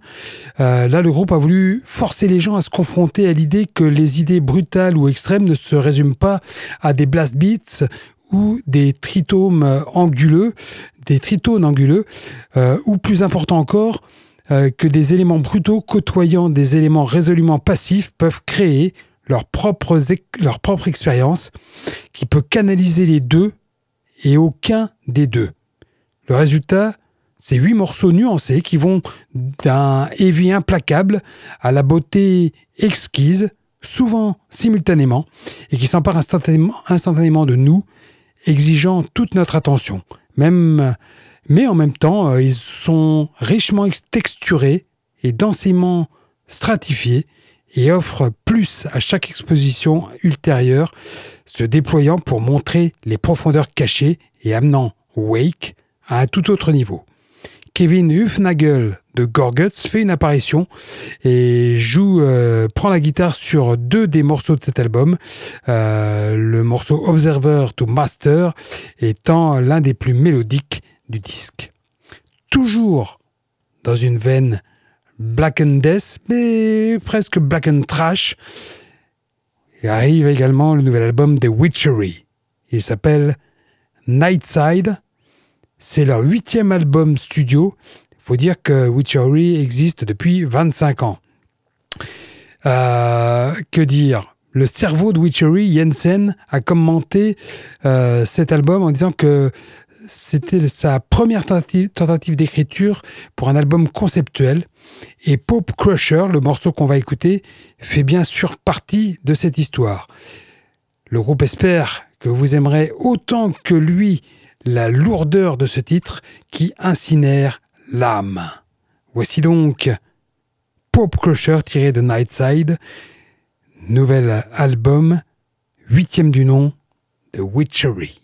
Euh, là, le groupe a voulu forcer les gens à se confronter à l'idée que les idées brutales ou extrêmes ne se résument pas à des blast beats ou des tritomes anguleux, des tritones anguleux, euh, ou plus important encore, euh, que des éléments brutaux côtoyant des éléments résolument passifs peuvent créer leur propre, leur propre expérience qui peut canaliser les deux et aucun des deux. Le résultat, c'est huit morceaux nuancés qui vont d'un heavy implacable à la beauté exquise, souvent simultanément, et qui s'emparent instantanément, instantanément de nous, exigeant toute notre attention. Même, mais en même temps, euh, ils sont richement texturés et densément stratifiés et offrent plus à chaque exposition ultérieure, se déployant pour montrer les profondeurs cachées et amenant Wake à un tout autre niveau. Kevin Hufnagel de Gorguts fait une apparition et joue, euh, prend la guitare sur deux des morceaux de cet album, euh, le morceau Observer to Master étant l'un des plus mélodiques du disque. Toujours dans une veine Black and Death, mais presque Black and Trash. Il arrive également le nouvel album The Witchery. Il s'appelle Nightside. C'est leur huitième album studio. Il faut dire que Witchery existe depuis 25 ans. Euh, que dire? Le cerveau de Witchery, Jensen, a commenté euh, cet album en disant que c'était sa première tentative, d'écriture pour un album conceptuel. Et Pope Crusher, le morceau qu'on va écouter, fait bien sûr partie de cette histoire. Le groupe espère que vous aimerez autant que lui la lourdeur de ce titre qui incinère l'âme. Voici donc Pope Crusher tiré de Nightside, nouvel album, huitième du nom, de Witchery.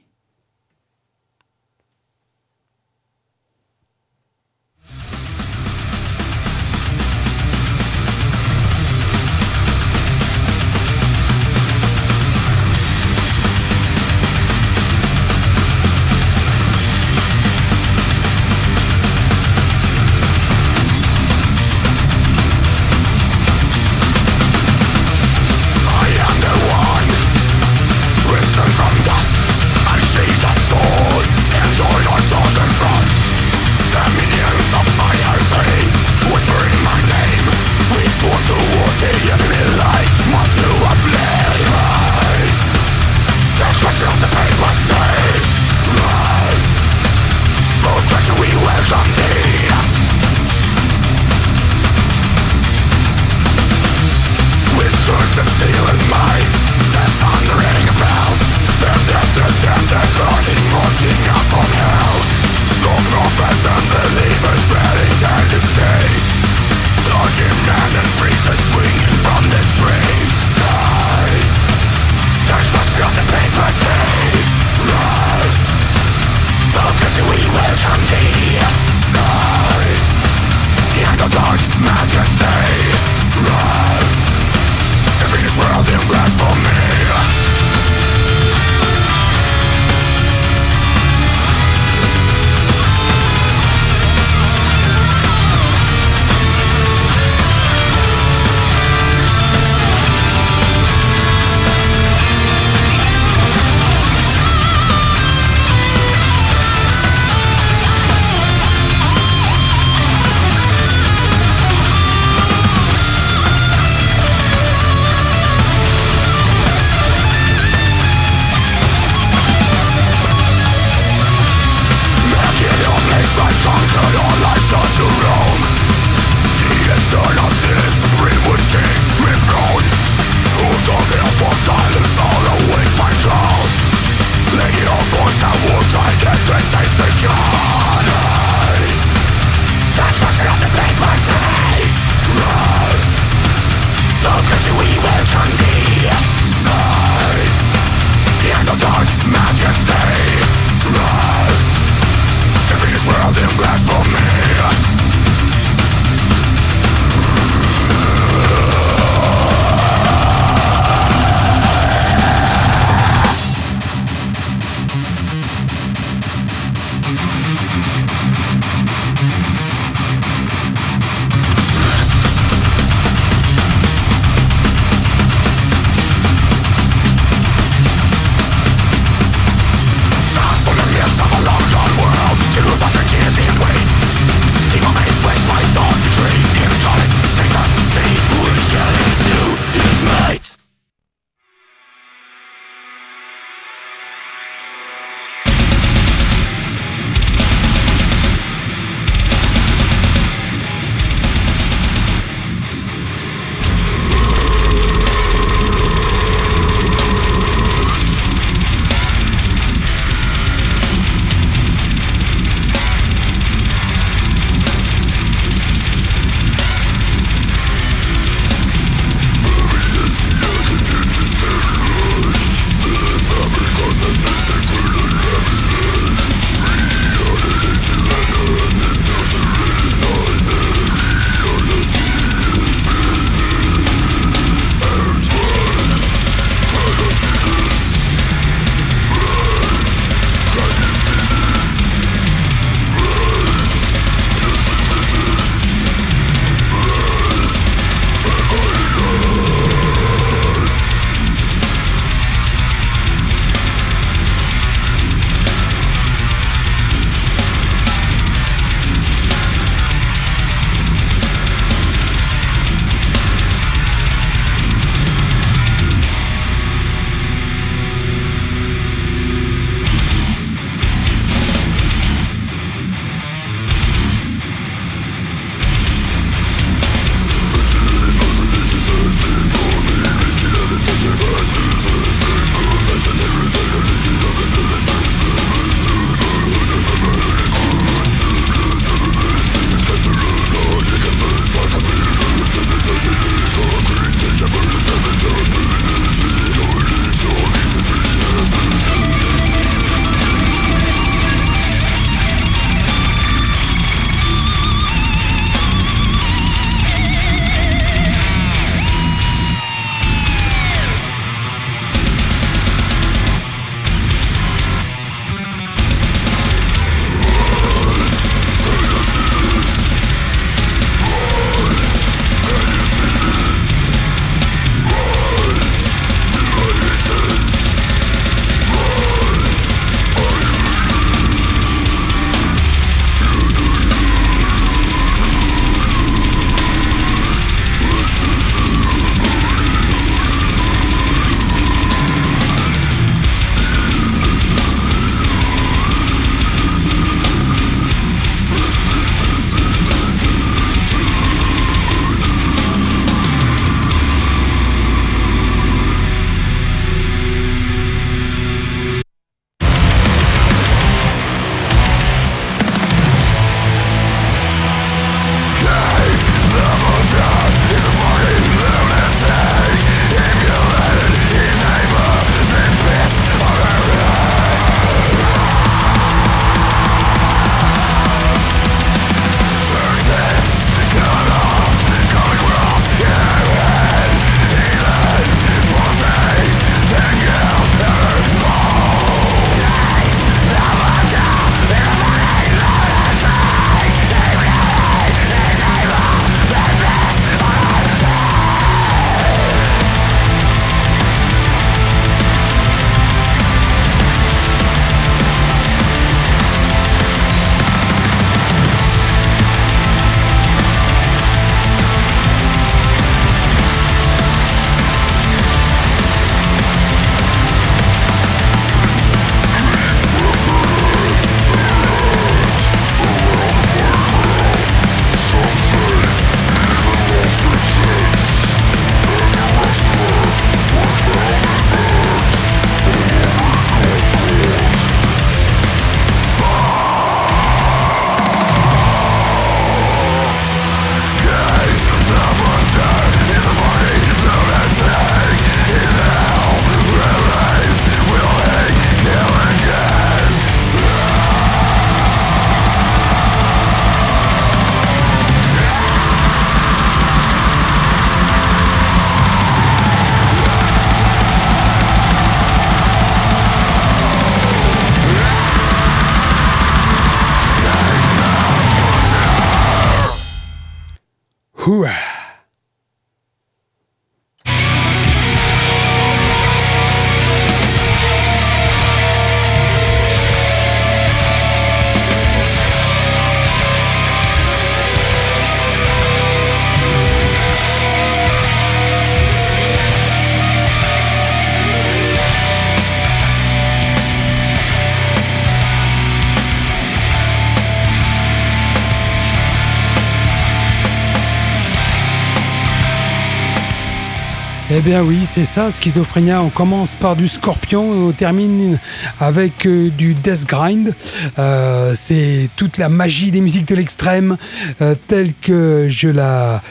Bien oui, c'est ça, Schizophrénia. On commence par du Scorpion et on termine avec euh, du Death Grind. Euh, c'est toute la magie des musiques de l'extrême euh, telle que je la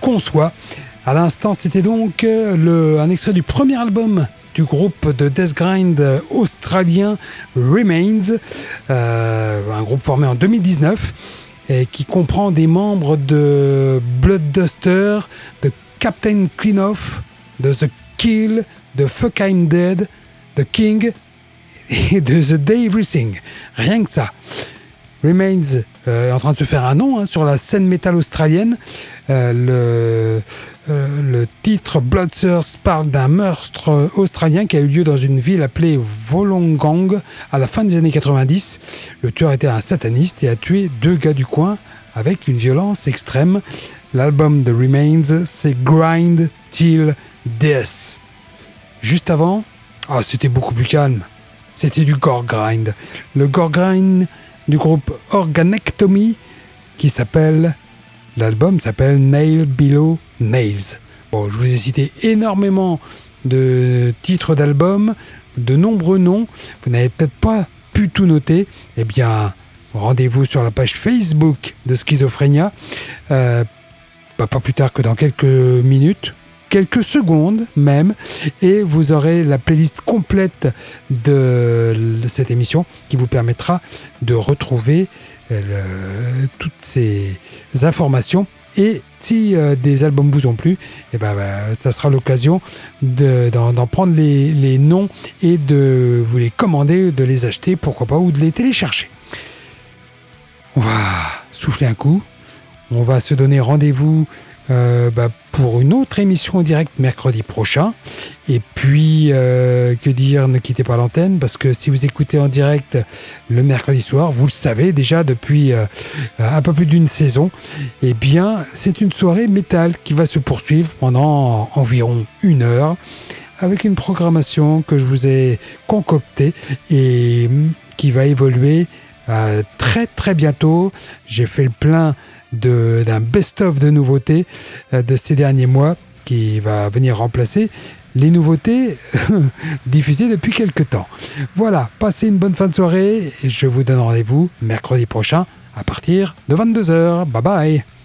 conçois. À l'instant, c'était donc un extrait du premier album du groupe de Death Grind australien Remains, un groupe formé en 2019 et qui comprend des membres de Bloodduster, de Captain Cleanoff, de The Kill, de Fuck I'm Dead, The King et de The Day Everything. Rien que ça. Remains euh, est en train de se faire un nom hein, sur la scène métal australienne. Euh, le, euh, le, titre Bloodthirst parle d'un meurtre australien qui a eu lieu dans une ville appelée Wollongong à la fin des années 90. Le tueur était un sataniste et a tué deux gars du coin avec une violence extrême. L'album de Remains, c'est Grind Till Death. Juste avant, oh, c'était beaucoup plus calme. C'était du gore grind. Le gore grind du groupe Organectomy qui s'appelle. L'album s'appelle Nail Below Nails. Bon, je vous ai cité énormément de titres d'albums, de nombreux noms. Vous n'avez peut-être pas pu tout noter. Eh bien, rendez-vous sur la page Facebook de Schizophrénia. Euh, pas plus tard que dans quelques minutes, quelques secondes même, et vous aurez la playlist complète de cette émission qui vous permettra de retrouver euh, toutes ces informations. Et si euh, des albums vous ont plu, et eh ben, bah, ça sera l'occasion d'en prendre les, les, noms et de vous les commander, de les acheter, pourquoi pas, ou de les télécharger. On va souffler un coup. On va se donner rendez-vous euh, bah, pour une autre émission en direct mercredi prochain. Et puis, euh, que dire, ne quittez pas l'antenne, parce que si vous écoutez en direct le mercredi soir, vous le savez déjà depuis euh, un peu plus d'une saison, eh bien, c'est une soirée métal qui va se poursuivre pendant environ une heure, avec une programmation que je vous ai concoctée et qui va évoluer très très bientôt. J'ai fait le plein d'un best-of de nouveautés euh, de ces derniers mois qui va venir remplacer les nouveautés diffusées depuis quelques temps. Voilà, passez une bonne fin de soirée et je vous donne rendez-vous mercredi prochain à partir de 22h. Bye bye